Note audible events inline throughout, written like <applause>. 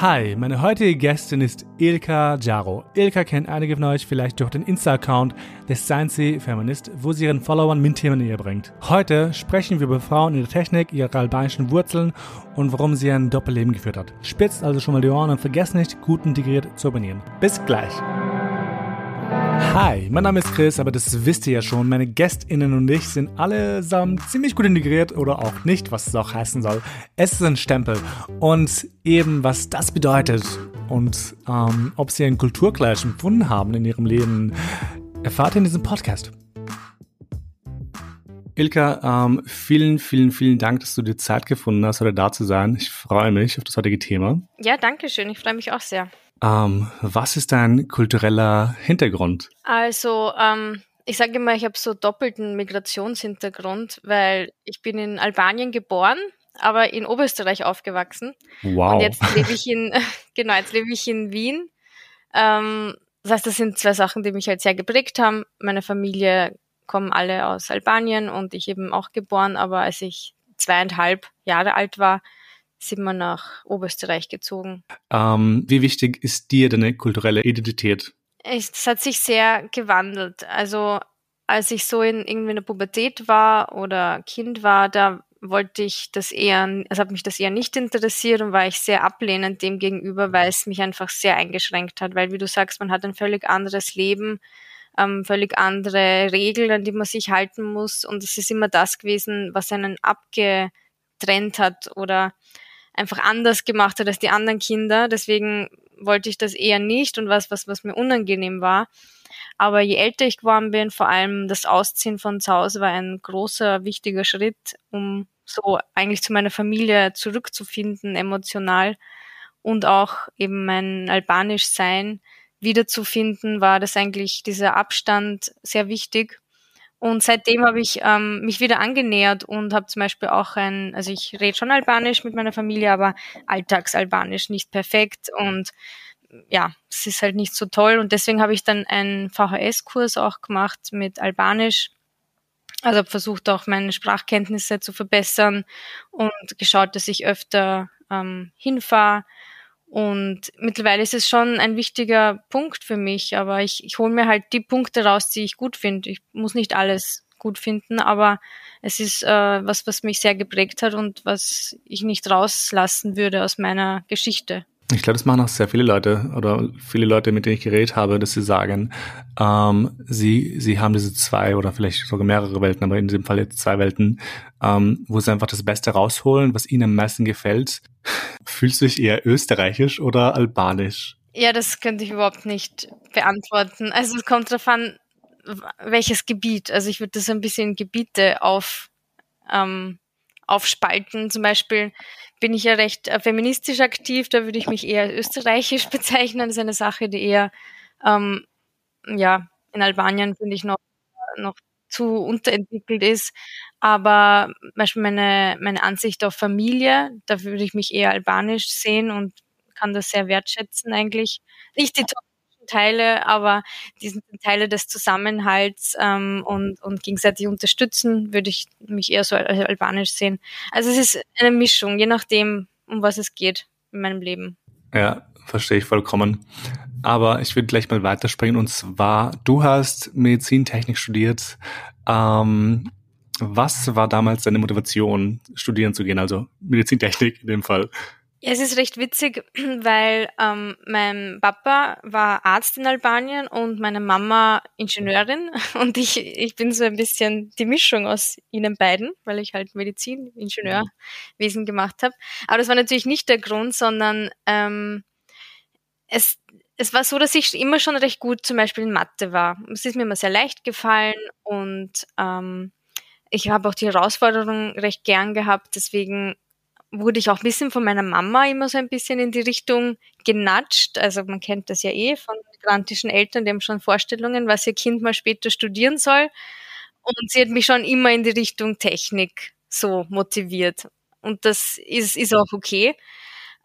Hi, meine heutige Gästin ist Ilka Jaro. Ilka kennt einige von euch vielleicht durch den Insta-Account des Science Feminist, wo sie ihren Followern MINT-Themen näher bringt. Heute sprechen wir über Frauen in der Technik, ihre albanischen Wurzeln und warum sie ein Doppelleben geführt hat. Spitzt also schon mal die Ohren und vergesst nicht, gut integriert zu abonnieren. Bis gleich! Hi, mein Name ist Chris, aber das wisst ihr ja schon. Meine GästInnen und ich sind allesamt ziemlich gut integriert oder auch nicht, was es auch heißen soll. Es ist ein Stempel. Und eben, was das bedeutet und ähm, ob sie einen Kulturclash empfunden haben in ihrem Leben, erfahrt ihr in diesem Podcast. Ilka, ähm, vielen, vielen, vielen Dank, dass du dir Zeit gefunden hast, heute da zu sein. Ich freue mich auf das heutige Thema. Ja, danke schön. Ich freue mich auch sehr. Ähm, was ist dein kultureller Hintergrund? Also, ähm, ich sage immer, ich habe so doppelten Migrationshintergrund, weil ich bin in Albanien geboren, aber in Oberösterreich aufgewachsen. Wow. Und jetzt lebe ich in, <laughs> genau, jetzt lebe ich in Wien. Ähm, das heißt, das sind zwei Sachen, die mich halt sehr geprägt haben. Meine Familie kommen alle aus Albanien und ich eben auch geboren, aber als ich zweieinhalb Jahre alt war, sind wir nach Oberösterreich gezogen. Ähm, wie wichtig ist dir deine kulturelle Identität? Es hat sich sehr gewandelt. Also als ich so in irgendwie in der Pubertät war oder Kind war, da wollte ich das eher, es hat mich das eher nicht interessiert und war ich sehr ablehnend dem gegenüber, weil es mich einfach sehr eingeschränkt hat. Weil wie du sagst, man hat ein völlig anderes Leben, ähm, völlig andere Regeln, an die man sich halten muss. Und es ist immer das gewesen, was einen abgetrennt hat oder einfach anders gemacht hat als die anderen Kinder. Deswegen wollte ich das eher nicht und was, was, was mir unangenehm war. Aber je älter ich geworden bin, vor allem das Ausziehen von zu Hause war ein großer, wichtiger Schritt, um so eigentlich zu meiner Familie zurückzufinden, emotional und auch eben mein Albanisch-Sein wiederzufinden, war das eigentlich dieser Abstand sehr wichtig. Und seitdem habe ich ähm, mich wieder angenähert und habe zum Beispiel auch ein, also ich rede schon Albanisch mit meiner Familie, aber Alltagsalbanisch nicht perfekt und ja, es ist halt nicht so toll. Und deswegen habe ich dann einen VHS-Kurs auch gemacht mit Albanisch. Also habe versucht auch meine Sprachkenntnisse zu verbessern und geschaut, dass ich öfter ähm, hinfahre und mittlerweile ist es schon ein wichtiger Punkt für mich, aber ich, ich hole mir halt die Punkte raus, die ich gut finde. Ich muss nicht alles gut finden, aber es ist äh, was, was mich sehr geprägt hat und was ich nicht rauslassen würde aus meiner Geschichte. Ich glaube, das machen auch sehr viele Leute oder viele Leute, mit denen ich geredet habe, dass sie sagen, ähm, sie, sie haben diese zwei oder vielleicht sogar mehrere Welten, aber in diesem Fall jetzt zwei Welten, ähm, wo sie einfach das Beste rausholen, was ihnen am meisten gefällt. <laughs> Fühlst du dich eher österreichisch oder albanisch? Ja, das könnte ich überhaupt nicht beantworten. Also es kommt darauf an, welches Gebiet. Also ich würde das ein bisschen Gebiete auf, ähm, aufspalten. Zum Beispiel bin ich ja recht äh, feministisch aktiv, da würde ich mich eher österreichisch <laughs> bezeichnen. Das ist eine Sache, die eher, ähm, ja, in Albanien finde ich noch, noch zu unterentwickelt ist. Aber zum meine, meine Ansicht auf Familie, da würde ich mich eher albanisch sehen und kann das sehr wertschätzen eigentlich. Nicht die Teile, aber diese Teile des Zusammenhalts ähm, und, und gegenseitig unterstützen, würde ich mich eher so albanisch sehen. Also es ist eine Mischung, je nachdem, um was es geht in meinem Leben. Ja, verstehe ich vollkommen. Aber ich würde gleich mal weiterspringen und zwar, du hast Medizintechnik studiert. Ähm, was war damals deine Motivation, studieren zu gehen? Also Medizintechnik in dem Fall. Ja, es ist recht witzig, <clears throat> weil ähm, mein Papa war Arzt in Albanien und meine Mama Ingenieurin <laughs> und ich, ich bin so ein bisschen die Mischung aus ihnen beiden, weil ich halt Medizin, Ingenieurwesen gemacht habe. Aber das war natürlich nicht der Grund, sondern ähm, es, es war so, dass ich immer schon recht gut zum Beispiel in Mathe war. Es ist mir immer sehr leicht gefallen und ähm, ich habe auch die Herausforderung recht gern gehabt, deswegen wurde ich auch ein bisschen von meiner Mama immer so ein bisschen in die Richtung genatscht. Also man kennt das ja eh von migrantischen Eltern, die haben schon Vorstellungen, was ihr Kind mal später studieren soll. Und sie hat mich schon immer in die Richtung Technik so motiviert. Und das ist, ist auch okay.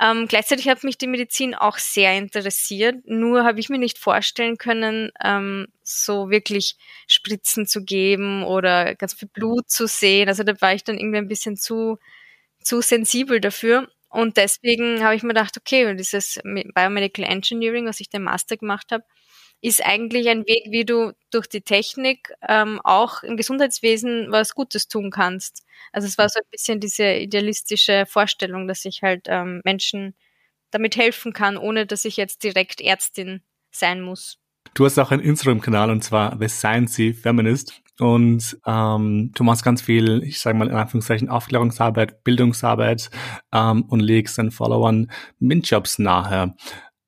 Ähm, gleichzeitig hat mich die Medizin auch sehr interessiert. Nur habe ich mir nicht vorstellen können, ähm, so wirklich Spritzen zu geben oder ganz viel Blut zu sehen. Also da war ich dann irgendwie ein bisschen zu zu sensibel dafür. Und deswegen habe ich mir gedacht, okay, dieses Biomedical Engineering, was ich den Master gemacht habe, ist eigentlich ein Weg, wie du durch die Technik ähm, auch im Gesundheitswesen was Gutes tun kannst. Also es war so ein bisschen diese idealistische Vorstellung, dass ich halt ähm, Menschen damit helfen kann, ohne dass ich jetzt direkt Ärztin sein muss. Du hast auch einen Instagram-Kanal und zwar The Sciencey Feminist. Und ähm, du machst ganz viel, ich sage mal in Anführungszeichen, Aufklärungsarbeit, Bildungsarbeit ähm, und legst deinen Followern MINT-Jobs nahe.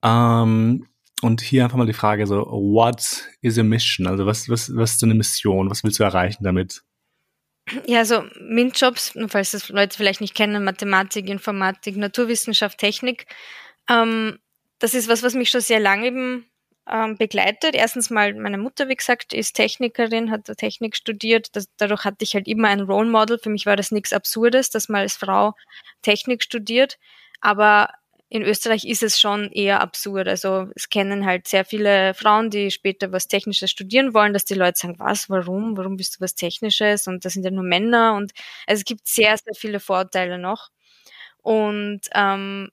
Ähm, und hier einfach mal die Frage so, what is a mission? Also was, was, was ist so eine Mission? Was willst du erreichen damit? Ja, also MINT-Jobs, falls das Leute vielleicht nicht kennen, Mathematik, Informatik, Naturwissenschaft, Technik, ähm, das ist was, was mich schon sehr lange eben ähm, begleitet. Erstens mal, meine Mutter, wie gesagt, ist Technikerin, hat Technik studiert. Das, dadurch hatte ich halt immer ein Role Model. Für mich war das nichts Absurdes, dass man als Frau Technik studiert. Aber in Österreich ist es schon eher absurd. Also es kennen halt sehr viele Frauen, die später was Technisches studieren wollen, dass die Leute sagen, was, warum, warum bist du was Technisches? Und das sind ja nur Männer. Und also es gibt sehr, sehr viele Vorteile noch. Und ähm,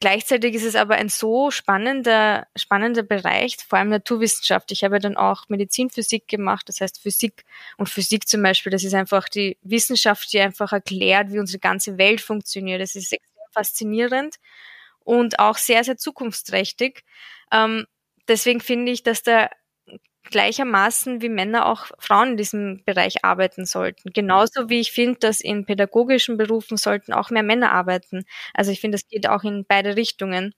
Gleichzeitig ist es aber ein so spannender, spannender Bereich, vor allem Naturwissenschaft. Ich habe dann auch Medizinphysik gemacht, das heißt Physik und Physik zum Beispiel, das ist einfach die Wissenschaft, die einfach erklärt, wie unsere ganze Welt funktioniert. Das ist extrem faszinierend und auch sehr, sehr zukunftsträchtig. Ähm, deswegen finde ich, dass da gleichermaßen wie Männer auch Frauen in diesem Bereich arbeiten sollten. Genauso wie ich finde, dass in pädagogischen Berufen sollten auch mehr Männer arbeiten. Also ich finde, das geht auch in beide Richtungen.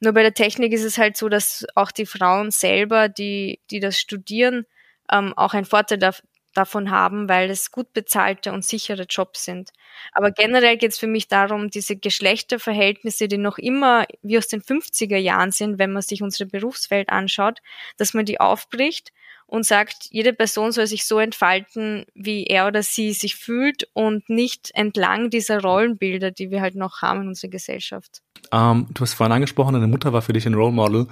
Nur bei der Technik ist es halt so, dass auch die Frauen selber, die, die das studieren, ähm, auch einen Vorteil davon haben, weil es gut bezahlte und sichere Jobs sind. Aber generell geht es für mich darum, diese Geschlechterverhältnisse, die noch immer wie aus den 50er Jahren sind, wenn man sich unsere Berufswelt anschaut, dass man die aufbricht und sagt, jede Person soll sich so entfalten, wie er oder sie sich fühlt und nicht entlang dieser Rollenbilder, die wir halt noch haben in unserer Gesellschaft. Ähm, du hast vorhin angesprochen, deine Mutter war für dich ein Role Model.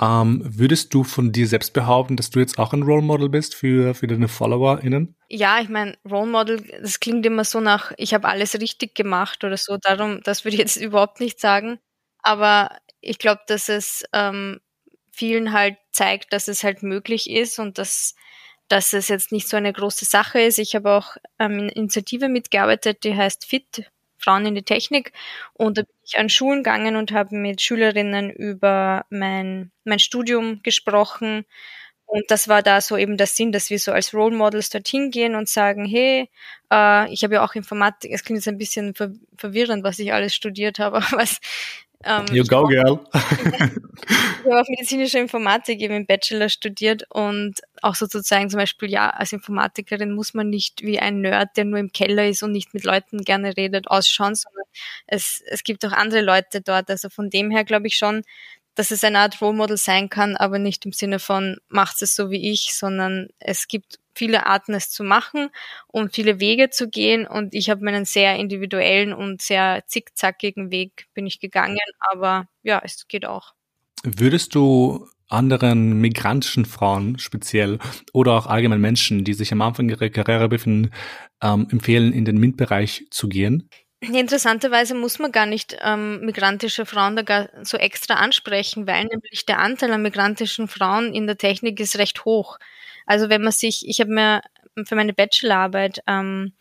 Ähm, würdest du von dir selbst behaupten, dass du jetzt auch ein Role Model bist für, für deine FollowerInnen? Ja, ich meine, Role Model, das klingt immer so nach, ich habe alles richtig gemacht oder so. Darum, das würde ich jetzt <laughs> überhaupt nicht sagen. Aber ich glaube, dass es ähm, vielen halt zeigt, dass es halt möglich ist und dass, dass es jetzt nicht so eine große Sache ist. Ich habe auch ähm, eine Initiative mitgearbeitet, die heißt FIT, Frauen in die Technik. Und da bin ich an Schulen gegangen und habe mit Schülerinnen über mein, mein Studium gesprochen. Und das war da so eben der Sinn, dass wir so als Role Models dorthin gehen und sagen, hey, äh, ich habe ja auch Informatik, es klingt jetzt ein bisschen ver verwirrend, was ich alles studiert habe, <laughs> was ähm, you go, girl. <laughs> ich habe auch medizinische Informatik eben im Bachelor studiert und auch sozusagen zum Beispiel, ja, als Informatikerin muss man nicht wie ein Nerd, der nur im Keller ist und nicht mit Leuten gerne redet, ausschauen, sondern es, es gibt auch andere Leute dort. Also von dem her glaube ich schon, dass es eine Art Role Model sein kann, aber nicht im Sinne von macht es so wie ich, sondern es gibt viele Arten, es zu machen und viele Wege zu gehen. Und ich habe meinen sehr individuellen und sehr zickzackigen Weg bin ich gegangen. Aber ja, es geht auch. Würdest du anderen migrantischen Frauen speziell oder auch allgemein Menschen, die sich am Anfang ihrer Karriere befinden, ähm, empfehlen, in den MINT-Bereich zu gehen? Interessanterweise muss man gar nicht ähm, migrantische Frauen da gar so extra ansprechen, weil nämlich der Anteil an migrantischen Frauen in der Technik ist recht hoch. Also wenn man sich, ich habe mir für meine Bachelorarbeit ähm,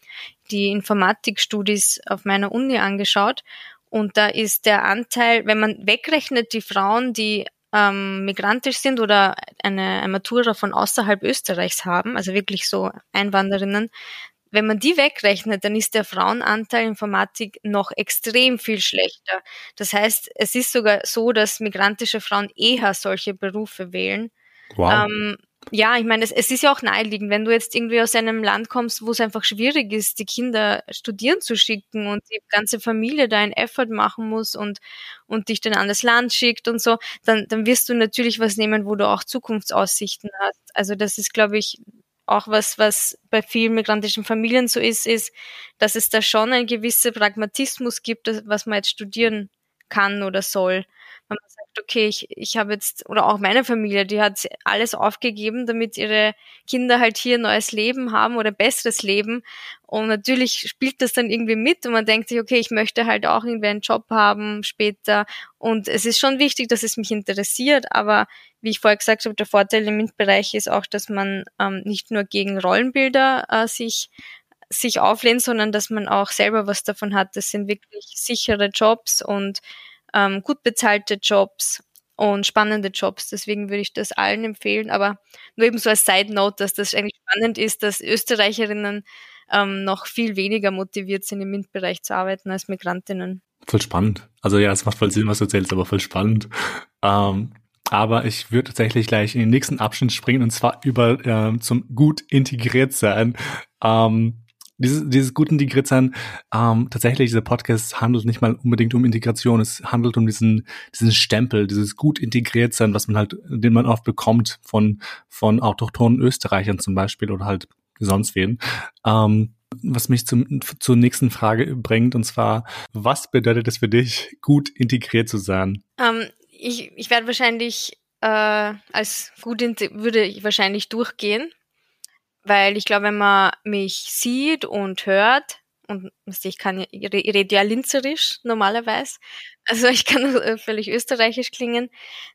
die Informatikstudis auf meiner Uni angeschaut und da ist der Anteil, wenn man wegrechnet die Frauen, die ähm, migrantisch sind oder eine, eine Matura von außerhalb Österreichs haben, also wirklich so Einwanderinnen, wenn man die wegrechnet, dann ist der Frauenanteil Informatik noch extrem viel schlechter. Das heißt, es ist sogar so, dass migrantische Frauen eher solche Berufe wählen. Wow. Ähm, ja, ich meine, es, es ist ja auch naheliegend, wenn du jetzt irgendwie aus einem Land kommst, wo es einfach schwierig ist, die Kinder studieren zu schicken und die ganze Familie da einen Effort machen muss und, und dich dann an das Land schickt und so, dann, dann wirst du natürlich was nehmen, wo du auch Zukunftsaussichten hast. Also das ist, glaube ich, auch was, was bei vielen migrantischen Familien so ist, ist, dass es da schon ein gewisser Pragmatismus gibt, was man jetzt studieren kann oder soll. Wenn man sagt, okay, ich, ich habe jetzt, oder auch meine Familie, die hat alles aufgegeben, damit ihre Kinder halt hier ein neues Leben haben oder ein besseres Leben. Und natürlich spielt das dann irgendwie mit und man denkt sich, okay, ich möchte halt auch irgendwie einen Job haben später. Und es ist schon wichtig, dass es mich interessiert, aber wie ich vorher gesagt habe, der Vorteil im MINT-Bereich ist auch, dass man ähm, nicht nur gegen Rollenbilder äh, sich sich auflehnt, sondern dass man auch selber was davon hat. Das sind wirklich sichere Jobs und ähm, gut bezahlte Jobs und spannende Jobs. Deswegen würde ich das allen empfehlen. Aber nur eben so als Side Note, dass das eigentlich spannend ist, dass Österreicherinnen ähm, noch viel weniger motiviert sind, im MINT-Bereich zu arbeiten als Migrantinnen. Voll spannend. Also ja, es macht voll Sinn, was du erzählst, aber voll spannend. Ähm, aber ich würde tatsächlich gleich in den nächsten Abschnitt springen und zwar über ähm, zum gut integriert sein. Ähm, dieses, dieses gut integriert sein, ähm, tatsächlich, dieser Podcast handelt nicht mal unbedingt um Integration, es handelt um diesen, diesen Stempel, dieses gut integriert sein, was man halt, den man oft bekommt von, von autochthonen Österreichern zum Beispiel oder halt sonst wen. Ähm, was mich zum, zur nächsten Frage bringt, und zwar, was bedeutet es für dich, gut integriert zu sein? Ähm, ich, ich werde wahrscheinlich äh, als gut würde ich wahrscheinlich durchgehen, weil ich glaube, wenn man mich sieht und hört, und ich kann, ich rede ja linzerisch normalerweise, also ich kann <laughs> völlig österreichisch klingen,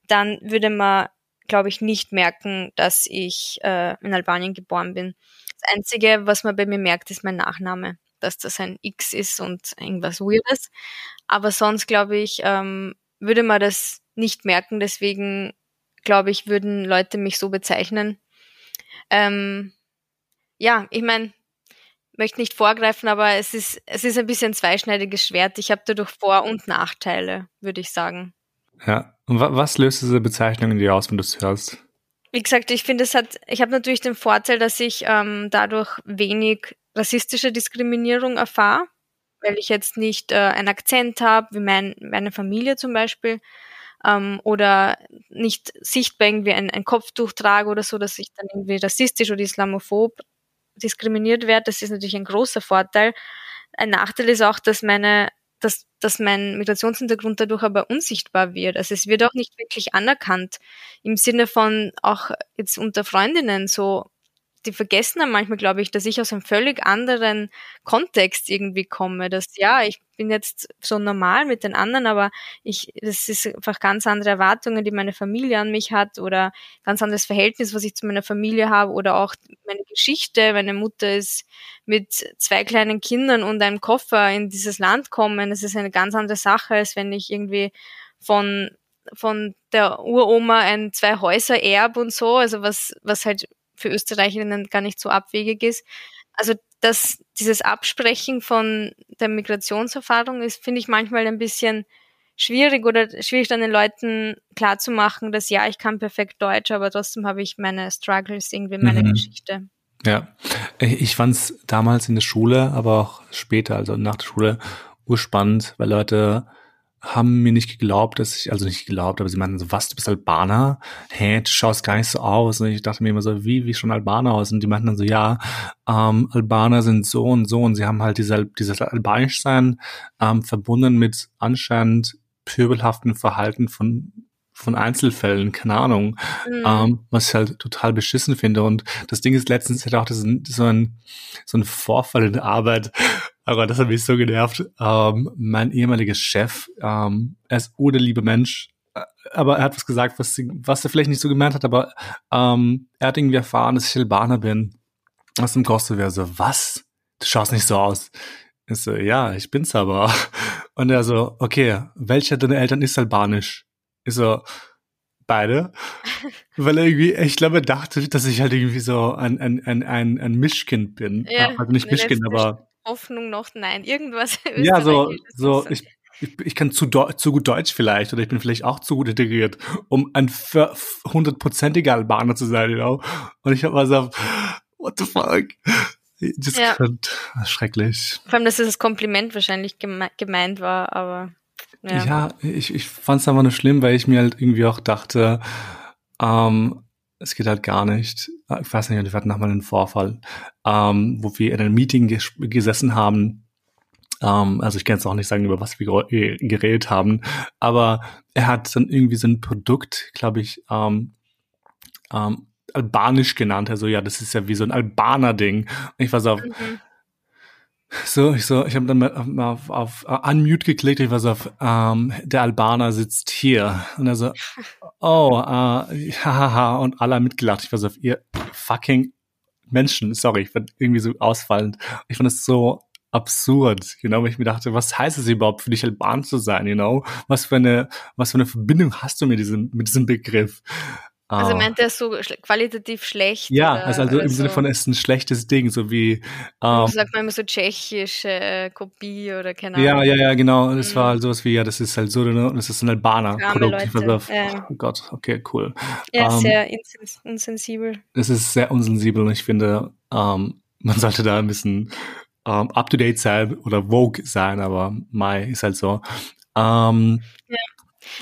dann würde man, glaube ich, nicht merken, dass ich äh, in Albanien geboren bin. Das Einzige, was man bei mir merkt, ist mein Nachname, dass das ein X ist und irgendwas Weirdes. Aber sonst, glaube ich, ähm, würde man das nicht merken. Deswegen, glaube ich, würden Leute mich so bezeichnen. Ähm, ja, ich meine, möchte nicht vorgreifen, aber es ist, es ist ein bisschen ein zweischneidiges Schwert. Ich habe dadurch Vor- und Nachteile, würde ich sagen. Ja, und was löst diese Bezeichnung in dir aus, wenn du es hörst? Wie gesagt, ich finde, es hat, ich habe natürlich den Vorteil, dass ich ähm, dadurch wenig rassistische Diskriminierung erfahre, weil ich jetzt nicht äh, einen Akzent habe, wie mein, meine Familie zum Beispiel, ähm, oder nicht sichtbar irgendwie ein, ein Kopftuch trage oder so, dass ich dann irgendwie rassistisch oder islamophob diskriminiert werde. Das ist natürlich ein großer Vorteil. Ein Nachteil ist auch, dass meine dass, dass mein Migrationshintergrund dadurch aber unsichtbar wird. Also es wird auch nicht wirklich anerkannt im Sinne von auch jetzt unter Freundinnen so die vergessen dann manchmal, glaube ich, dass ich aus einem völlig anderen Kontext irgendwie komme. Dass ja, ich bin jetzt so normal mit den anderen, aber ich, das ist einfach ganz andere Erwartungen, die meine Familie an mich hat oder ganz anderes Verhältnis, was ich zu meiner Familie habe oder auch meine Geschichte. Meine Mutter ist mit zwei kleinen Kindern und einem Koffer in dieses Land kommen. Das ist eine ganz andere Sache, als wenn ich irgendwie von von der Uroma ein zwei Häuser erb und so, also was was halt für Österreicherinnen gar nicht so abwegig ist. Also dass dieses Absprechen von der Migrationserfahrung ist, finde ich manchmal ein bisschen schwierig oder schwierig dann den Leuten klarzumachen, dass ja, ich kann perfekt Deutsch, aber trotzdem habe ich meine Struggles irgendwie in meiner mhm. Geschichte. Ja, ich fand es damals in der Schule, aber auch später, also nach der Schule, urspannend, weil Leute haben mir nicht geglaubt, dass ich, also nicht geglaubt, aber sie meinten so, was, du bist Albaner? Hä, du schaust gar nicht so aus. Und ich dachte mir immer so, wie, wie schon Albaner aus? Und die meinten dann so, ja, ähm, Albaner sind so und so und sie haben halt diese, dieses Albanischsein ähm, verbunden mit anscheinend pöbelhaften Verhalten von von Einzelfällen, keine Ahnung, mhm. ähm, was ich halt total beschissen finde. Und das Ding ist, letztens hatte auch das, so ein, so ein Vorfall in der Arbeit, aber das hat mich so genervt. Ähm, mein ehemaliger Chef, ähm, er ist ohne liebe Mensch, äh, aber er hat was gesagt, was, was er vielleicht nicht so gemeint hat, aber ähm, er hat irgendwie erfahren, dass ich Albaner bin. Aus dem Kosovo wäre so, was? Du schaust nicht so aus. Ich so, ja, ich bin's aber. <laughs> Und er so, okay, welcher deiner Eltern ist albanisch? Ich so, beide. <laughs> Weil er irgendwie, ich glaube, er dachte, dass ich halt irgendwie so ein, ein, ein, ein, ein Mischkind bin. Ja, also nicht Mischkind, aber Hoffnung noch, nein, irgendwas. <laughs> Ja, so, so ich, ich, ich kann zu, zu gut Deutsch vielleicht oder ich bin vielleicht auch zu gut integriert, um ein hundertprozentiger Albaner zu sein, you know? Und ich habe mal so, what the fuck? Das ja. Könnt, schrecklich. Vor allem, dass das Kompliment wahrscheinlich geme gemeint war, aber ja. Ja, ich, ich fand es einfach nur schlimm, weil ich mir halt irgendwie auch dachte, ähm, es geht halt gar nicht. Ah, ich weiß nicht, wir hatten nochmal einen Vorfall, ähm, wo wir in einem Meeting ges gesessen haben ähm, also ich kann jetzt auch nicht sagen, über was wir geredet haben, aber er hat dann irgendwie so ein Produkt, glaube ich, ähm, ähm, albanisch genannt. Also ja, das ist ja wie so ein Albaner-Ding. Ich so auf, mhm. So, ich so, ich habe dann mal auf, auf, auf Unmute geklickt, ich war so auf, ähm, der Albaner sitzt hier. Und er so, <laughs> oh, äh, <laughs> hahaha, und alle mitgelacht. Ich war so auf ihr fucking Menschen, sorry, ich war irgendwie so ausfallend. Ich fand es so absurd, you know, weil ich mir dachte, was heißt es überhaupt für dich Alban zu sein, you know? Was für eine, was für eine Verbindung hast du mit diesem, mit diesem Begriff? Also ah. meint er so qualitativ schlecht? Ja, oder, also, also im so. Sinne von, es ist ein schlechtes Ding, so wie. Ähm, sagt man immer so tschechische äh, Kopie oder keine Ahnung. Ja, ja, ja, genau. Das mhm. war halt sowas wie, ja, das ist halt so, ne, das ist ein Albaner-Produkt. Ja. Oh Gott, okay, cool. Ja, ähm, sehr unsensibel. Es ist sehr unsensibel und ich finde, ähm, man sollte da ein bisschen ähm, up-to-date sein oder Vogue sein, aber Mai ist halt so. Ähm, ja.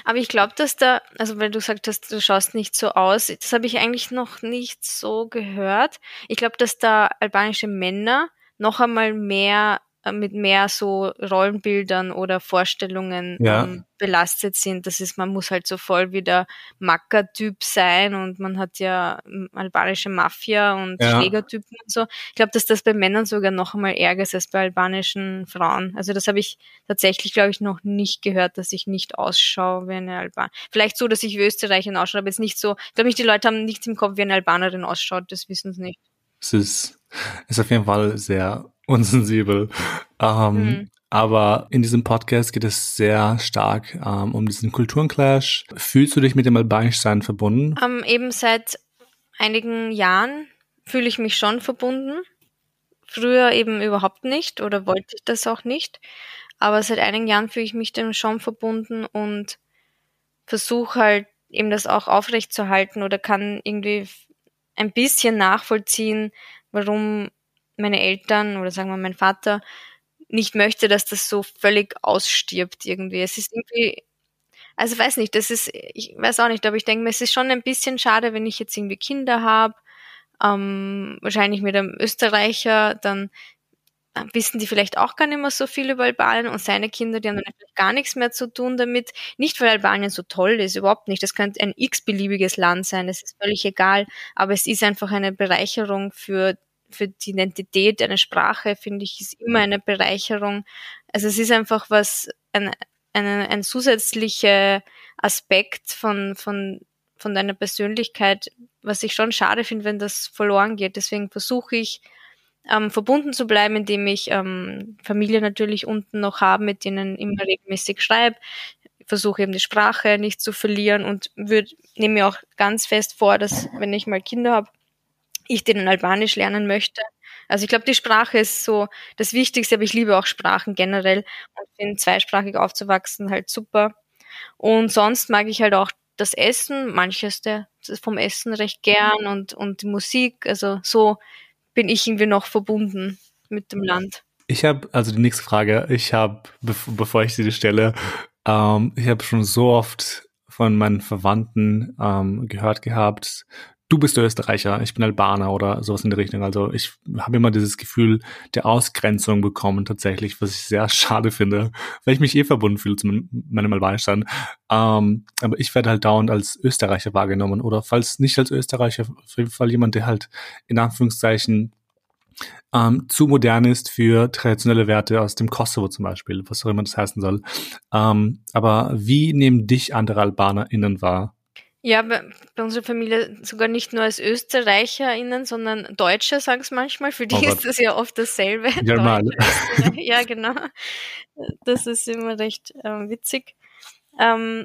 Aber ich glaube, dass da, also weil du gesagt hast, du schaust nicht so aus, das habe ich eigentlich noch nicht so gehört. Ich glaube, dass da albanische Männer noch einmal mehr mit mehr so Rollenbildern oder Vorstellungen ja. ähm, belastet sind. Das ist, man muss halt so voll wie der Macker-Typ sein und man hat ja ähm, albanische Mafia und ja. Schlägertypen und so. Ich glaube, dass das bei Männern sogar noch einmal ärger ist als bei albanischen Frauen. Also das habe ich tatsächlich, glaube ich, noch nicht gehört, dass ich nicht ausschaue wie eine Albanerin. Vielleicht so, dass ich wie Österreicherin ausschaue, aber jetzt nicht so. Ich glaube nicht, die Leute haben nichts im Kopf, wie eine Albanerin ausschaut. Das wissen sie nicht. Es ist, ist auf jeden Fall sehr unsensibel. Ähm, mhm. Aber in diesem Podcast geht es sehr stark ähm, um diesen Kulturenclash. Fühlst du dich mit dem Albanischsein verbunden? Ähm, eben seit einigen Jahren fühle ich mich schon verbunden. Früher eben überhaupt nicht oder wollte ich das auch nicht. Aber seit einigen Jahren fühle ich mich dem schon verbunden und versuche halt eben das auch aufrechtzuerhalten oder kann irgendwie ein bisschen nachvollziehen, warum meine Eltern oder sagen wir mein Vater nicht möchte, dass das so völlig ausstirbt irgendwie. Es ist irgendwie, also weiß nicht, das ist, ich weiß auch nicht, aber ich denke mir, es ist schon ein bisschen schade, wenn ich jetzt irgendwie Kinder habe, ähm, wahrscheinlich mit einem Österreicher, dann wissen die vielleicht auch gar nicht mehr so viel über Albanien und seine Kinder, die haben dann gar nichts mehr zu tun damit. Nicht, weil Albanien so toll ist, überhaupt nicht. Das könnte ein x-beliebiges Land sein, das ist völlig egal. Aber es ist einfach eine Bereicherung für für die Identität, eine Sprache, finde ich, ist immer eine Bereicherung. Also es ist einfach was, ein, ein, ein zusätzlicher Aspekt von, von, von deiner Persönlichkeit, was ich schon schade finde, wenn das verloren geht. Deswegen versuche ich, ähm, verbunden zu bleiben, indem ich ähm, Familie natürlich unten noch habe, mit denen immer regelmäßig schreibe. Versuche eben die Sprache nicht zu verlieren und nehme mir auch ganz fest vor, dass wenn ich mal Kinder habe, ich denen Albanisch lernen möchte. Also ich glaube, die Sprache ist so das Wichtigste, aber ich liebe auch Sprachen generell und finde zweisprachig aufzuwachsen halt super. Und sonst mag ich halt auch das Essen, manches der vom Essen recht gern und, und die Musik. Also so bin ich irgendwie noch verbunden mit dem Land. Ich habe, also die nächste Frage, ich habe, bevor ich sie stelle, ähm, ich habe schon so oft von meinen Verwandten ähm, gehört gehabt, du bist Österreicher, ich bin Albaner oder sowas in der Richtung. Also ich habe immer dieses Gefühl der Ausgrenzung bekommen tatsächlich, was ich sehr <laughs> schade finde, weil ich mich eh verbunden fühle zu meinem Albanischsein. Ähm, aber ich werde halt dauernd als Österreicher wahrgenommen oder falls nicht als Österreicher, auf jeden Fall jemand, der halt in Anführungszeichen ähm, zu modern ist für traditionelle Werte aus dem Kosovo zum Beispiel, was auch immer das heißen soll. Ähm, aber wie nehmen dich andere AlbanerInnen wahr? Ja, bei, bei unserer Familie sogar nicht nur als ÖsterreicherInnen, sondern Deutsche sagen es manchmal. Für die oh ist das ja oft dasselbe. Normal. ja, genau. Das ist immer recht ähm, witzig. Ähm,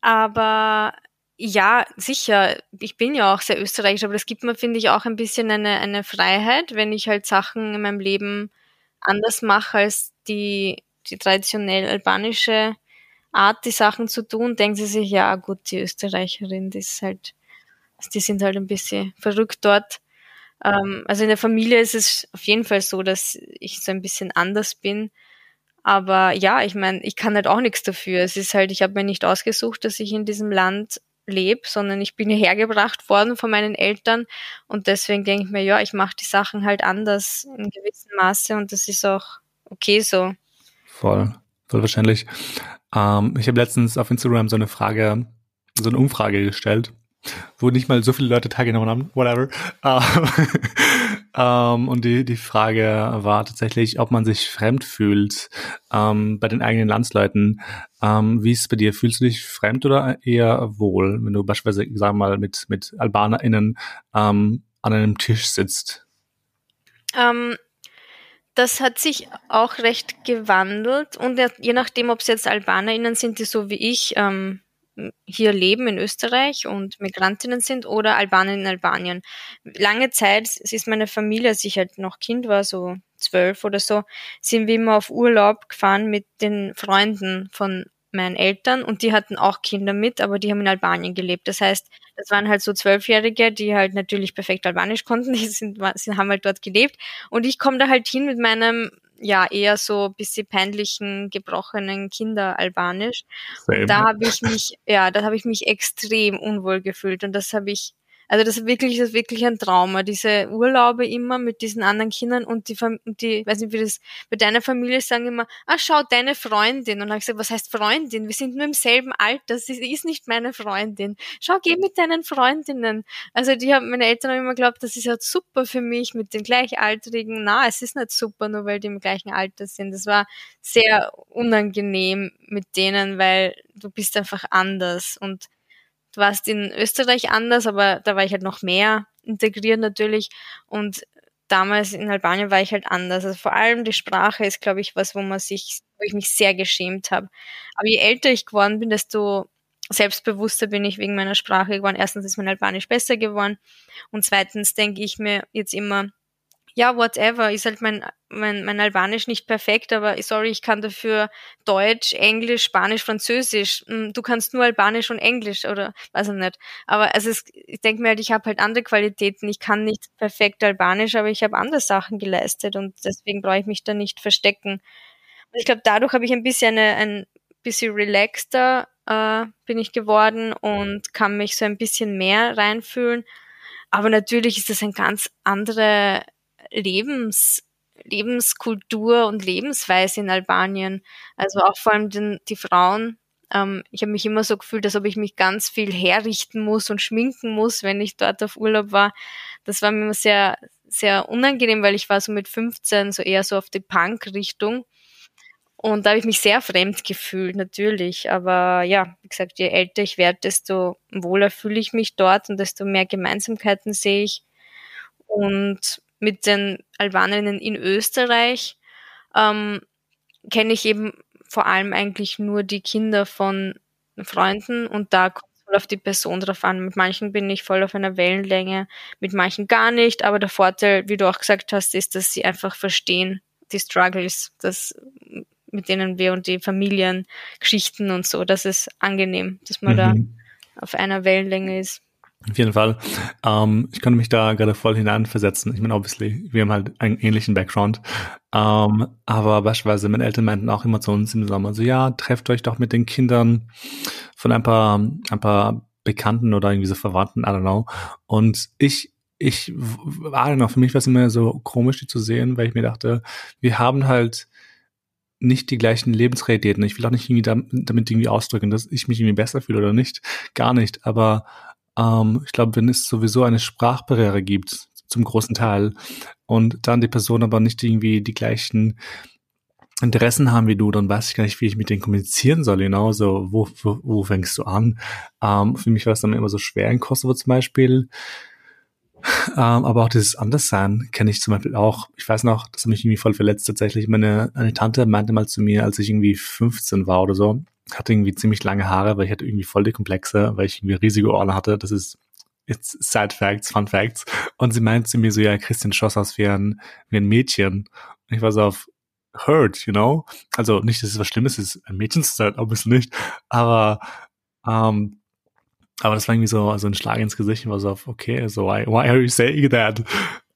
aber ja, sicher, ich bin ja auch sehr österreichisch, aber das gibt mir, finde ich, auch ein bisschen eine, eine Freiheit, wenn ich halt Sachen in meinem Leben anders mache als die, die traditionell albanische Art, die Sachen zu tun, denken sie sich, ja gut, die Österreicherin, die ist halt, die sind halt ein bisschen verrückt dort. Ähm, also in der Familie ist es auf jeden Fall so, dass ich so ein bisschen anders bin. Aber ja, ich meine, ich kann halt auch nichts dafür. Es ist halt, ich habe mir nicht ausgesucht, dass ich in diesem Land lebe, sondern ich bin <laughs> hierher gebracht worden von meinen Eltern und deswegen denke ich mir, ja, ich mache die Sachen halt anders in gewissem Maße und das ist auch okay so. Voll, voll wahrscheinlich. Ähm, ich habe letztens auf Instagram so eine Frage, so eine Umfrage gestellt, wo nicht mal so viele Leute teilgenommen haben, whatever. <laughs> ähm, und die, die Frage war tatsächlich, ob man sich fremd fühlt ähm, bei den eigenen Landsleuten. Ähm, wie ist es bei dir? Fühlst du dich fremd oder eher wohl, wenn du beispielsweise, sagen mal, mit, mit AlbanerInnen ähm, an einem Tisch sitzt? Ähm, das hat sich auch recht gewandelt und je nachdem, ob es jetzt AlbanerInnen sind, die so wie ich ähm, hier leben in Österreich und Migrantinnen sind oder Albaner in Albanien. Lange Zeit, es ist meine Familie, als ich halt noch Kind war, so zwölf oder so, sind wir immer auf Urlaub gefahren mit den Freunden von meinen Eltern und die hatten auch Kinder mit, aber die haben in Albanien gelebt. Das heißt, das waren halt so Zwölfjährige, die halt natürlich perfekt Albanisch konnten, <laughs> die sind, sind haben halt dort gelebt. Und ich komme da halt hin mit meinem ja eher so bisschen peinlichen, gebrochenen Kinder Albanisch. Da habe ich mich, ja, da habe ich mich extrem unwohl gefühlt und das habe ich also das ist wirklich, das ist wirklich ein Trauma. Diese Urlaube immer mit diesen anderen Kindern und die, die weiß nicht, wie das bei deiner Familie sagen immer, ah, schau, deine Freundin. Und dann habe ich gesagt, was heißt Freundin? Wir sind nur im selben Alter. Sie ist nicht meine Freundin. Schau, geh mit deinen Freundinnen. Also die haben, meine Eltern haben immer geglaubt, das ist halt super für mich mit den Gleichaltrigen. Na, es ist nicht super, nur weil die im gleichen Alter sind. Das war sehr unangenehm mit denen, weil du bist einfach anders und Du warst in Österreich anders, aber da war ich halt noch mehr integriert natürlich. Und damals in Albanien war ich halt anders. Also vor allem die Sprache ist, glaube ich, was, wo man sich, wo ich mich sehr geschämt habe. Aber je älter ich geworden bin, desto selbstbewusster bin ich wegen meiner Sprache geworden. Erstens ist mein Albanisch besser geworden und zweitens denke ich mir jetzt immer, ja, whatever, ist halt mein, mein, mein Albanisch nicht perfekt, aber sorry, ich kann dafür Deutsch, Englisch, Spanisch, Französisch. Hm, du kannst nur Albanisch und Englisch oder weiß ich nicht. Aber also es, ich denke mir halt, ich habe halt andere Qualitäten. Ich kann nicht perfekt Albanisch, aber ich habe andere Sachen geleistet und deswegen brauche ich mich da nicht verstecken. Ich glaube, dadurch habe ich ein bisschen eine, ein bisschen relaxter äh, bin ich geworden und kann mich so ein bisschen mehr reinfühlen. Aber natürlich ist das ein ganz andere Lebens, Lebenskultur und Lebensweise in Albanien. Also auch vor allem den, die Frauen. Ähm, ich habe mich immer so gefühlt, als ob ich mich ganz viel herrichten muss und schminken muss, wenn ich dort auf Urlaub war. Das war mir immer sehr, sehr unangenehm, weil ich war so mit 15 so eher so auf die Punk-Richtung. Und da habe ich mich sehr fremd gefühlt, natürlich. Aber ja, wie gesagt, je älter ich werde, desto wohler fühle ich mich dort und desto mehr Gemeinsamkeiten sehe ich. Und mit den Albanerinnen in Österreich ähm, kenne ich eben vor allem eigentlich nur die Kinder von Freunden und da kommt es voll auf die Person drauf an. Mit manchen bin ich voll auf einer Wellenlänge, mit manchen gar nicht, aber der Vorteil, wie du auch gesagt hast, ist, dass sie einfach verstehen, die Struggles, das, mit denen wir und die Familiengeschichten und so, das ist angenehm, dass man mhm. da auf einer Wellenlänge ist. Auf jeden Fall. Ähm, ich konnte mich da gerade voll hineinversetzen. Ich meine, obviously, wir haben halt einen ähnlichen Background. Ähm, aber beispielsweise meine Eltern meinten auch immer zu uns im Sommer so, ja, trefft euch doch mit den Kindern von ein paar, ein paar Bekannten oder irgendwie so Verwandten, I don't know. Und ich, ich, I don't know, für mich war es immer so komisch, die zu sehen, weil ich mir dachte, wir haben halt nicht die gleichen Lebensrealitäten. Ich will auch nicht irgendwie damit irgendwie ausdrücken, dass ich mich irgendwie besser fühle oder nicht. Gar nicht. Aber ähm, ich glaube, wenn es sowieso eine Sprachbarriere gibt, zum großen Teil, und dann die Person aber nicht irgendwie die gleichen Interessen haben wie du, dann weiß ich gar nicht, wie ich mit denen kommunizieren soll, genau, so, wo, wo, wo fängst du an? Ähm, für mich war es dann immer so schwer in Kosovo zum Beispiel. Ähm, aber auch dieses Anderssein kenne ich zum Beispiel auch. Ich weiß noch, das hat mich irgendwie voll verletzt tatsächlich. Meine eine Tante meinte mal zu mir, als ich irgendwie 15 war oder so, hatte irgendwie ziemlich lange Haare, weil ich hatte irgendwie voll die Komplexe, weil ich irgendwie riesige Ohren hatte. Das ist jetzt Side Facts, Fun Facts. Und sie meinte zu mir so, ja, Christian schoss aus wie ein, wie ein Mädchen. Und ich war so auf hurt, you know? Also nicht, dass es was Schlimmes ist, ein Mädchen zu sein, obviously nicht. Aber, ähm, aber das war irgendwie so, so ein Schlag ins Gesicht. Ich war so auf, okay, so why, why are you saying that?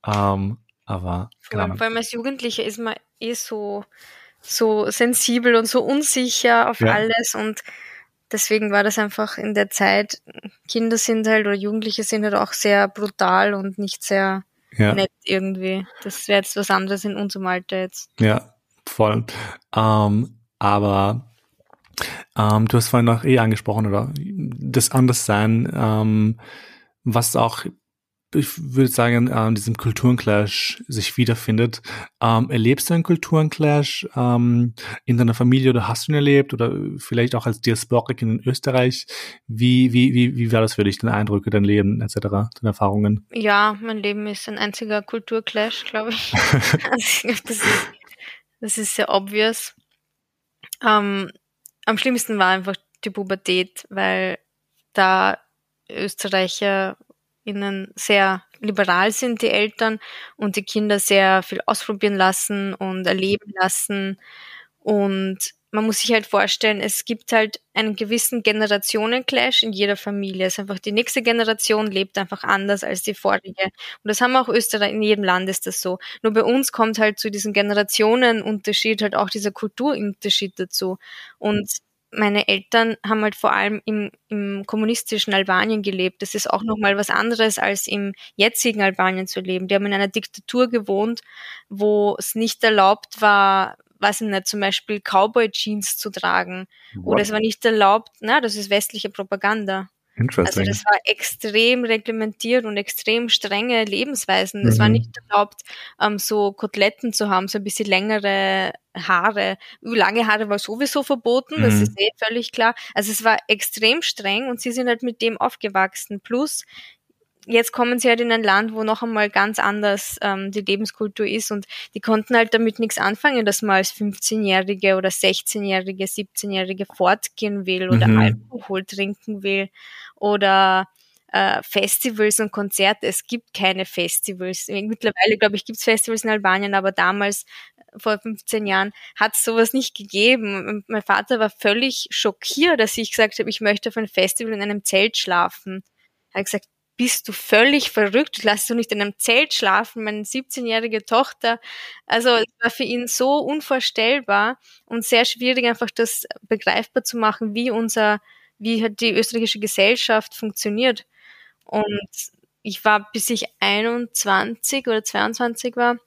Ähm, aber, allem, vor allem als Jugendlicher ist man eh so, so sensibel und so unsicher auf ja. alles und deswegen war das einfach in der Zeit, Kinder sind halt oder Jugendliche sind halt auch sehr brutal und nicht sehr ja. nett irgendwie. Das wäre jetzt was anderes in unserem Alter jetzt. Ja, voll. Ähm, aber ähm, du hast vorhin noch eh angesprochen, oder das Anderssein, ähm, was auch ich würde sagen, ähm, diesem Kulturenclash sich wiederfindet. Ähm, erlebst du einen Kulturenclash ähm, in deiner Familie oder hast du ihn erlebt oder vielleicht auch als Diasporik in Österreich? Wie, wie, wie, wie war das für dich, deine Eindrücke, dein Leben etc., deine Erfahrungen? Ja, mein Leben ist ein einziger Kulturclash, glaube ich. <laughs> <laughs> also, das, ist, das ist sehr obvious. Ähm, am schlimmsten war einfach die Pubertät, weil da Österreicher ihnen sehr liberal sind, die Eltern, und die Kinder sehr viel ausprobieren lassen und erleben lassen. Und man muss sich halt vorstellen, es gibt halt einen gewissen Generationenclash in jeder Familie. Es ist einfach die nächste Generation lebt einfach anders als die vorige. Und das haben auch Österreich, in jedem Land ist das so. Nur bei uns kommt halt zu diesem Generationenunterschied halt auch dieser Kulturunterschied dazu. Und meine Eltern haben halt vor allem im, im kommunistischen Albanien gelebt. Das ist auch nochmal was anderes, als im jetzigen Albanien zu leben. Die haben in einer Diktatur gewohnt, wo es nicht erlaubt war, weiß ich nicht, zum Beispiel Cowboy-Jeans zu tragen. What? Oder es war nicht erlaubt, na, das ist westliche Propaganda. Also das war extrem reglementiert und extrem strenge Lebensweisen. Mhm. Es war mhm. nicht erlaubt, ähm, so Koteletten zu haben, so ein bisschen längere Haare. Lange Haare war sowieso verboten, mhm. das ist eh völlig klar. Also es war extrem streng und sie sind halt mit dem aufgewachsen. Plus, jetzt kommen sie halt in ein Land, wo noch einmal ganz anders ähm, die Lebenskultur ist und die konnten halt damit nichts anfangen, dass man als 15-Jährige oder 16-Jährige, 17-Jährige fortgehen will oder mhm. Alkohol trinken will oder äh, Festivals und Konzerte. Es gibt keine Festivals. Mittlerweile, glaube ich, gibt es Festivals in Albanien, aber damals vor 15 Jahren hat es sowas nicht gegeben. Und mein Vater war völlig schockiert, dass ich gesagt habe, ich möchte auf ein Festival in einem Zelt schlafen. Er hat gesagt, bist du völlig verrückt? Lass du nicht in einem Zelt schlafen, meine 17-jährige Tochter. Also es war für ihn so unvorstellbar und sehr schwierig, einfach das begreifbar zu machen, wie unser, wie die österreichische Gesellschaft funktioniert. Und ich war, bis ich 21 oder 22 war,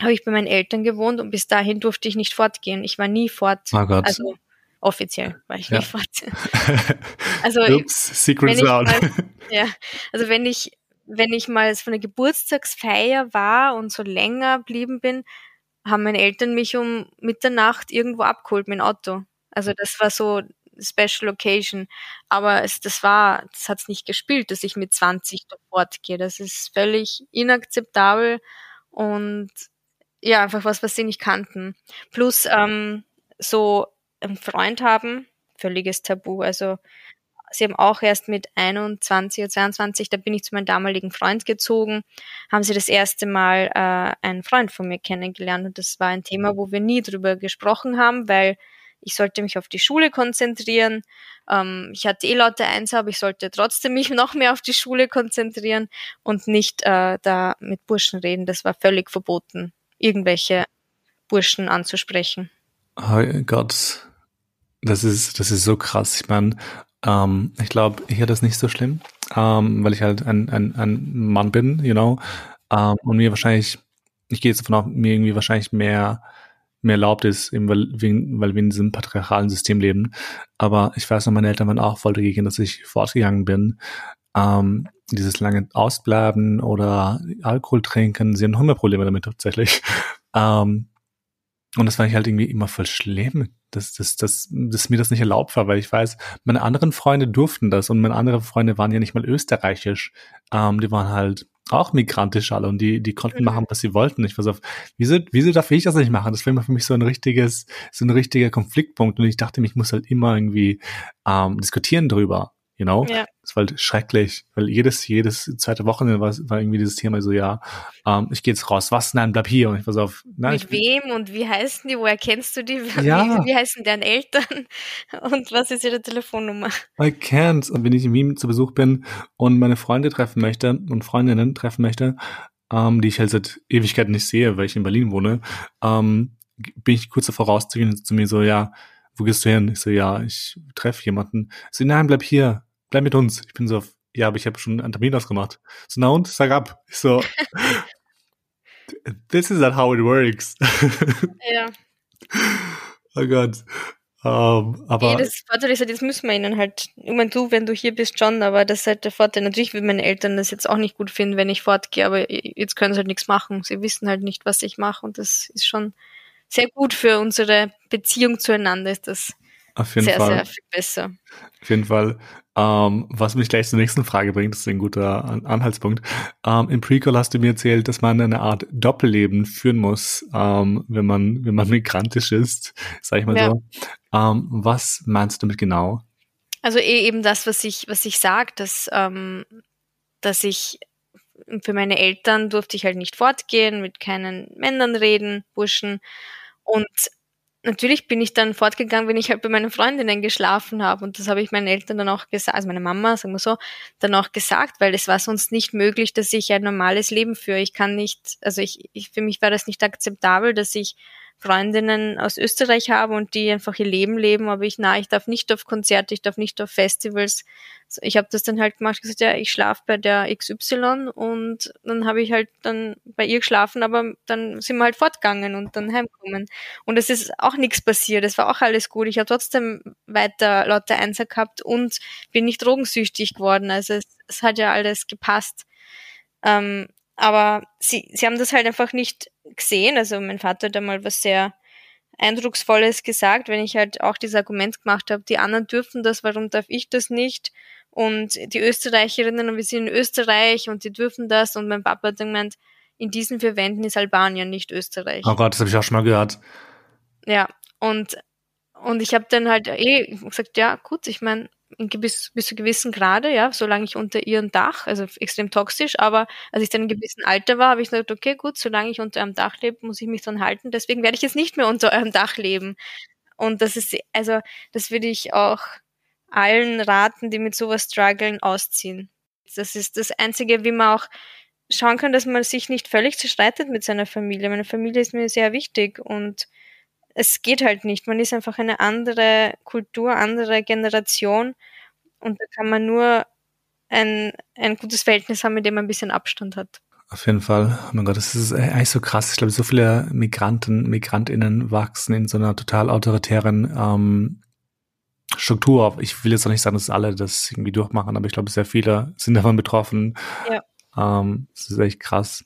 habe ich bei meinen Eltern gewohnt und bis dahin durfte ich nicht fortgehen. Ich war nie fort. Oh Gott. Also offiziell war ich ja. nicht <laughs> fort. <laughs> also Oops, Secrets out. Mal, <laughs> ja, also wenn ich wenn ich mal von der Geburtstagsfeier war und so länger blieben bin, haben meine Eltern mich um Mitternacht irgendwo abgeholt mit dem Auto. Also das war so Special Occasion. Aber es, das war, das hat es nicht gespielt, dass ich mit 20 dort fortgehe. Das ist völlig inakzeptabel und ja, einfach was, was sie nicht kannten. Plus ähm, so einen Freund haben, völliges Tabu. Also sie haben auch erst mit 21 oder 22, da bin ich zu meinem damaligen Freund gezogen, haben sie das erste Mal äh, einen Freund von mir kennengelernt und das war ein Thema, wo wir nie drüber gesprochen haben, weil ich sollte mich auf die Schule konzentrieren. Ähm, ich hatte eh laute Eins, aber ich sollte trotzdem mich <laughs> noch mehr auf die Schule konzentrieren und nicht äh, da mit Burschen reden. Das war völlig verboten, irgendwelche Burschen anzusprechen. Oh Gott, das ist, das ist so krass. Ich meine, ähm, ich glaube, hier das nicht so schlimm, ähm, weil ich halt ein, ein, ein Mann bin, you know, ähm, und mir wahrscheinlich, ich gehe jetzt davon aus, mir irgendwie wahrscheinlich mehr mehr erlaubt ist, eben weil, weil wir in diesem patriarchalen System leben. Aber ich weiß noch, meine Eltern waren auch voll dagegen, dass ich fortgegangen bin. Ähm, dieses lange Ausbleiben oder Alkohol trinken, sie haben noch immer Probleme damit tatsächlich. <laughs> Ähm, und das fand ich halt irgendwie immer voll schlimm, dass, dass, dass, dass mir das nicht erlaubt war, weil ich weiß, meine anderen Freunde durften das und meine anderen Freunde waren ja nicht mal österreichisch. Ähm, die waren halt auch migrantisch alle und die, die konnten machen, was sie wollten. Ich war so, wieso, wieso darf ich das nicht machen? Das war immer für mich so ein richtiges, so ein richtiger Konfliktpunkt und ich dachte, ich muss halt immer irgendwie ähm, diskutieren drüber you know? Ja. Das war halt schrecklich, weil jedes, jedes zweite Wochenende war, war irgendwie dieses Thema so, ja, ähm, ich gehe jetzt raus, was? Nein, bleib hier. Und ich war so auf, nein, Mit wem und wie heißen die? Woher kennst du die? <laughs> Ja. Wie, wie heißen deren Eltern? <laughs> Und was ist ihre Telefonnummer? I can't. Und wenn ich in Wien zu Besuch bin und meine Freunde treffen möchte und Freundinnen treffen möchte, ähm, die ich halt seit Ewigkeiten nicht sehe, weil ich in Berlin wohne, ähm, bin ich kurz davor rauszugehen zu mir so, ja, wo gehst du hin? Ich so, ja, ich treffe jemanden. Ich so, nein, bleib hier bleib mit uns. Ich bin so, ja, aber ich habe schon einen Termin ausgemacht. So, na und, sag ab. Ich so, <laughs> this is not how it works. ja. <laughs> oh Gott. Um, ähm, aber nee, das Vorteil ist halt, jetzt müssen wir ihnen halt, ich meine, du, wenn du hier bist, schon, aber das ist halt der Vorteil. Natürlich würden meine Eltern das jetzt auch nicht gut finden, wenn ich fortgehe, aber jetzt können sie halt nichts machen. Sie wissen halt nicht, was ich mache und das ist schon sehr gut für unsere Beziehung zueinander, ist das Auf jeden sehr, Fall. sehr viel besser. Auf jeden Fall. Ähm, was mich gleich zur nächsten Frage bringt, das ist ein guter Anhaltspunkt. Ähm, Im Prequel hast du mir erzählt, dass man eine Art Doppelleben führen muss, ähm, wenn man wenn man <laughs> migrantisch ist, sag ich mal ja. so. Ähm, was meinst du damit genau? Also eh eben das, was ich was ich sage, dass ähm, dass ich für meine Eltern durfte ich halt nicht fortgehen, mit keinen Männern reden, Burschen und natürlich bin ich dann fortgegangen, wenn ich halt bei meinen Freundinnen geschlafen habe. Und das habe ich meinen Eltern dann auch gesagt, also meine Mama, sagen wir so, dann auch gesagt, weil es war sonst nicht möglich, dass ich ein normales Leben führe. Ich kann nicht, also ich, ich für mich war das nicht akzeptabel, dass ich Freundinnen aus Österreich habe und die einfach ihr Leben leben, aber ich na, ich darf nicht auf Konzerte, ich darf nicht auf Festivals. Ich habe das dann halt gemacht, gesagt, ja, ich schlafe bei der XY und dann habe ich halt dann bei ihr geschlafen, aber dann sind wir halt fortgegangen und dann heimkommen. Und es ist auch nichts passiert, es war auch alles gut. Ich habe trotzdem weiter lauter Einser gehabt und bin nicht drogensüchtig geworden. Also es, es hat ja alles gepasst. Ähm, aber sie, sie haben das halt einfach nicht gesehen. Also mein Vater hat einmal was sehr Eindrucksvolles gesagt, wenn ich halt auch dieses Argument gemacht habe, die anderen dürfen das, warum darf ich das nicht? Und die Österreicherinnen und wir sind in Österreich und die dürfen das. Und mein Papa hat dann gemeint, in diesen vier Wänden ist Albanien, nicht Österreich. Oh Gott, das habe ich auch schon mal gehört. Ja, und, und ich habe dann halt eh gesagt, ja gut, ich meine, gewiss, bis zu gewissen Grade, ja, solange ich unter ihrem Dach, also extrem toxisch, aber als ich dann in gewissen Alter war, habe ich gesagt, okay, gut, solange ich unter eurem Dach lebe, muss ich mich dann halten, deswegen werde ich jetzt nicht mehr unter eurem Dach leben. Und das ist, also, das würde ich auch allen raten, die mit sowas strugglen, ausziehen. Das ist das Einzige, wie man auch schauen kann, dass man sich nicht völlig zerstreitet mit seiner Familie. Meine Familie ist mir sehr wichtig und es geht halt nicht. Man ist einfach eine andere Kultur, andere Generation und da kann man nur ein, ein gutes Verhältnis haben, mit dem man ein bisschen Abstand hat. Auf jeden Fall. Oh mein Gott, das ist eigentlich so krass. Ich glaube, so viele Migranten, Migrantinnen wachsen in so einer total autoritären ähm, Struktur. Ich will jetzt auch nicht sagen, dass alle das irgendwie durchmachen, aber ich glaube, sehr viele sind davon betroffen. Ja. Ähm, das ist echt krass.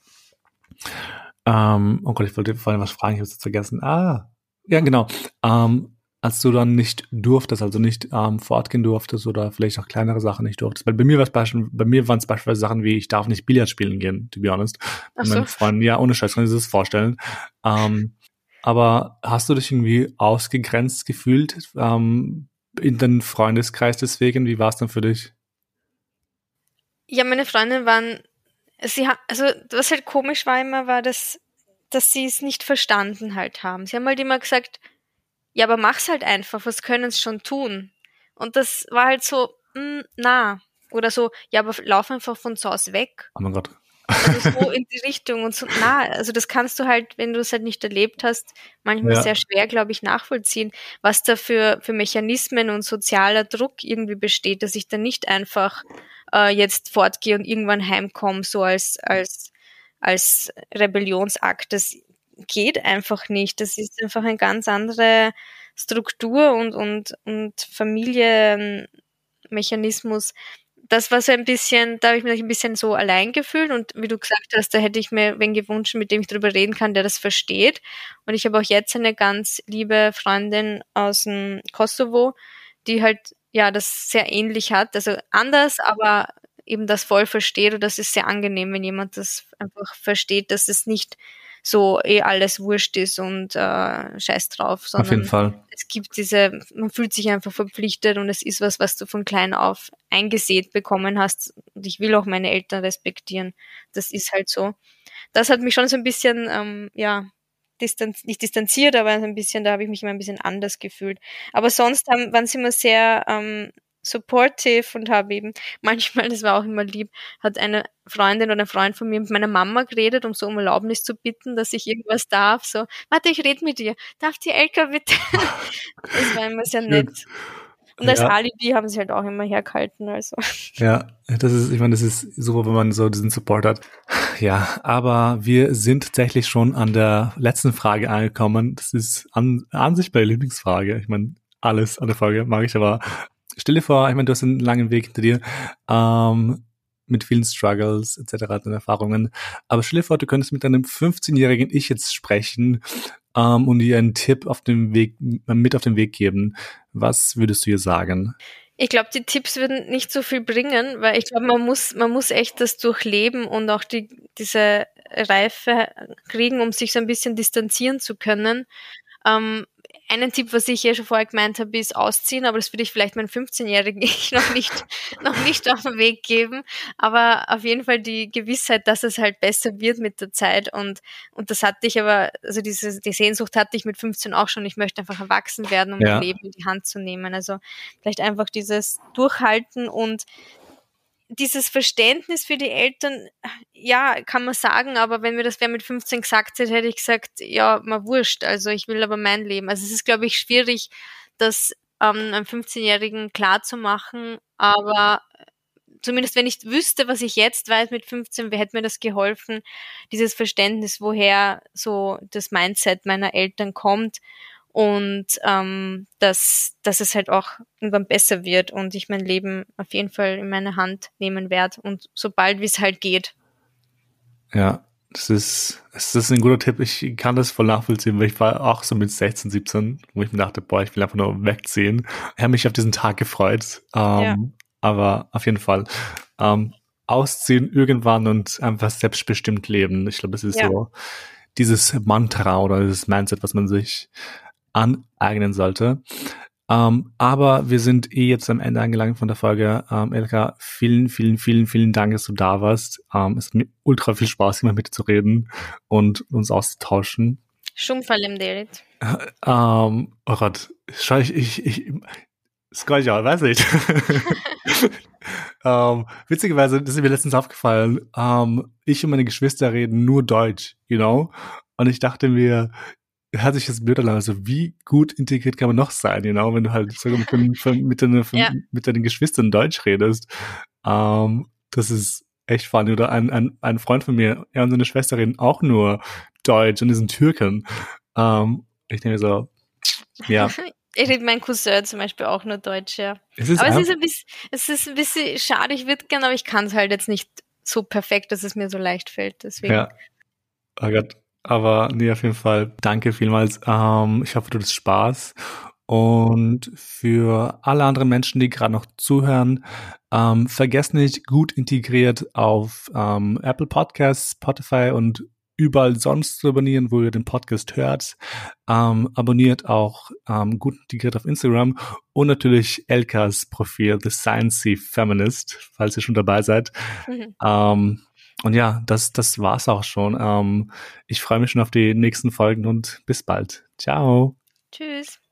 Ähm, oh Gott, ich wollte vorhin was fragen, ich habe es vergessen. Ah, ja, genau. Ähm, als du dann nicht durftest, also nicht ähm, fortgehen durftest oder vielleicht auch kleinere Sachen nicht durftest. Weil bei mir war es bei mir waren es beispielsweise Sachen wie, ich darf nicht Billard spielen gehen, to be honest. Ach so. Freunden, ja, ohne Scheiß, kann ich das vorstellen. Ähm, aber hast du dich irgendwie ausgegrenzt gefühlt ähm, in den Freundeskreis deswegen? Wie war es dann für dich? Ja, meine Freundinnen waren, sie haben, also was halt komisch war immer, war, dass dass sie es nicht verstanden halt haben. Sie haben halt immer gesagt, ja, aber mach's halt einfach, was können sie schon tun? Und das war halt so, mh, hm, na. Oder so, ja, aber lauf einfach von zu Hause weg. Oh mein Gott. Also so <laughs> in die Richtung und so, na, also das kannst du halt, wenn du es halt nicht erlebt hast, manchmal ja. sehr schwer, glaube ich, nachvollziehen, was da für, für Mechanismen und sozialer Druck irgendwie besteht, dass ich dann nicht einfach äh, jetzt fortgehe und irgendwann heimkomme, so als, als als Rebellionsakt. Das geht einfach nicht. Das ist einfach eine ganz andere Struktur und, und, und Familienmechanismus. Das war so ein bisschen, da habe ich mich ein bisschen so allein gefühlt und wie du gesagt hast, da hätte ich mir wen gewünscht, mit dem ich darüber reden kann, der das versteht. Und ich habe auch jetzt eine ganz liebe Freundin aus dem Kosovo, die halt ja das sehr ähnlich hat, also anders, aber eben das voll versteht und das ist sehr angenehm, wenn jemand das einfach versteht, dass es nicht so eh alles wurscht ist und äh, scheiß drauf, sondern Auf jeden Fall. es gibt diese, man fühlt sich einfach verpflichtet und es ist was, was du von klein auf eingesät bekommen hast und ich will auch meine Eltern respektieren. Das ist halt so. Das hat mich schon so ein bisschen, ähm, ja, distanz nicht distanziert, aber ein bisschen, da habe ich mich immer ein bisschen anders gefühlt. Aber sonst haben, waren sie immer sehr ähm, supportive und habe eben <laughs> manchmal, das war auch immer lieb, hat eine Freundin oder ein Freund von mir mit meiner Mama geredet, um so um Erlaubnis zu bitten, dass ich irgendwas darf. So, warte, ich rede mit dir. Darf die Elka bitte? <laughs> das war immer sehr nett. Und als ja. Alibi haben sie halt auch immer hergehalten. Also. <laughs> Ja, das ist, ich meine, das ist super, wenn man so diesen Support hat. Ja, aber wir sind tatsächlich schon an der letzten Frage angekommen. Das ist an, an sich meine Lieblingsfrage. Ich meine, alles an der Frage mag ich, aber stell dir vor, ich meine, du hast einen langen Weg hinter dir. Ähm, mit vielen Struggles etc. und Erfahrungen. Aber stell dir vor, du könntest mit deinem 15-jährigen Ich jetzt sprechen ähm, und ihr einen Tipp auf dem Weg, mit auf den Weg geben. Was würdest du ihr sagen? Ich glaube, die Tipps würden nicht so viel bringen, weil ich glaube, man muss, man muss echt das durchleben und auch die, diese Reife kriegen, um sich so ein bisschen distanzieren zu können. Ähm, einen Tipp, was ich ja schon vorher gemeint habe, ist ausziehen, aber das würde ich vielleicht meinem 15-Jährigen <laughs> ich noch nicht, noch nicht auf den Weg geben. Aber auf jeden Fall die Gewissheit, dass es halt besser wird mit der Zeit und, und das hatte ich aber, also diese, die Sehnsucht hatte ich mit 15 auch schon. Ich möchte einfach erwachsen werden, um ja. mein Leben in die Hand zu nehmen. Also vielleicht einfach dieses Durchhalten und dieses Verständnis für die Eltern, ja, kann man sagen, aber wenn mir das wer mit 15 gesagt hätte, hätte ich gesagt, ja, mal wurscht, also ich will aber mein Leben. Also es ist, glaube ich, schwierig, das ähm, einem 15-Jährigen klar zu machen, aber zumindest wenn ich wüsste, was ich jetzt weiß mit 15, wer hätte mir das geholfen, dieses Verständnis, woher so das Mindset meiner Eltern kommt und ähm, dass, dass es halt auch irgendwann besser wird und ich mein Leben auf jeden Fall in meine Hand nehmen werde und sobald wie es halt geht. Ja, das ist, das ist ein guter Tipp. Ich kann das voll nachvollziehen, weil ich war auch so mit 16, 17, wo ich mir dachte, boah, ich will einfach nur wegziehen. Ich habe mich auf diesen Tag gefreut. Ähm, ja. Aber auf jeden Fall. Ähm, ausziehen irgendwann und einfach selbstbestimmt leben. Ich glaube, das ist ja. so dieses Mantra oder dieses Mindset, was man sich aneignen sollte. Ähm, aber wir sind eh jetzt am Ende angelangt von der Folge. Ähm, Elka, vielen, vielen, vielen, vielen Dank, dass du da warst. Ähm, es hat mir ultra viel Spaß gemacht, mit dir zu reden und uns auszutauschen. Schumfall David. <laughs> Ähm, oh Gott, schau ich, ich, ich, scroll ich auch, weiß nicht. <laughs> ähm, witzigerweise, das ist mir letztens aufgefallen, ähm, ich und meine Geschwister reden nur Deutsch, you know? Und ich dachte mir, hört sich das blöd an, also wie gut integriert kann man noch sein, genau, wenn du halt sogar mit, mit, deinen, ja. mit deinen Geschwistern Deutsch redest. Ähm, das ist echt funny. Oder ein, ein, ein Freund von mir, er und seine Schwester reden auch nur Deutsch und die sind Türken. Ähm, ich denke so, ja. <laughs> Ich rede mein Cousin zum Beispiel auch nur Deutsch, ja. Es aber es ist, ein bisschen, es ist ein bisschen schade, ich würde gerne, aber ich kann es halt jetzt nicht so perfekt, dass es mir so leicht fällt. Deswegen. Ja. Oh Gott. Aber nee, auf jeden Fall danke vielmals. Ähm, ich hoffe, du hast Spaß. Und für alle anderen Menschen, die gerade noch zuhören, ähm, vergesst nicht, gut integriert auf ähm, Apple Podcasts, Spotify und überall sonst zu abonnieren, wo ihr den Podcast hört. Ähm, abonniert auch ähm, gut integriert auf Instagram und natürlich Elkas Profil, The Sciencey Feminist, falls ihr schon dabei seid. Mhm. Ähm, und ja, das, das war's auch schon. Ähm, ich freue mich schon auf die nächsten Folgen und bis bald. Ciao. Tschüss.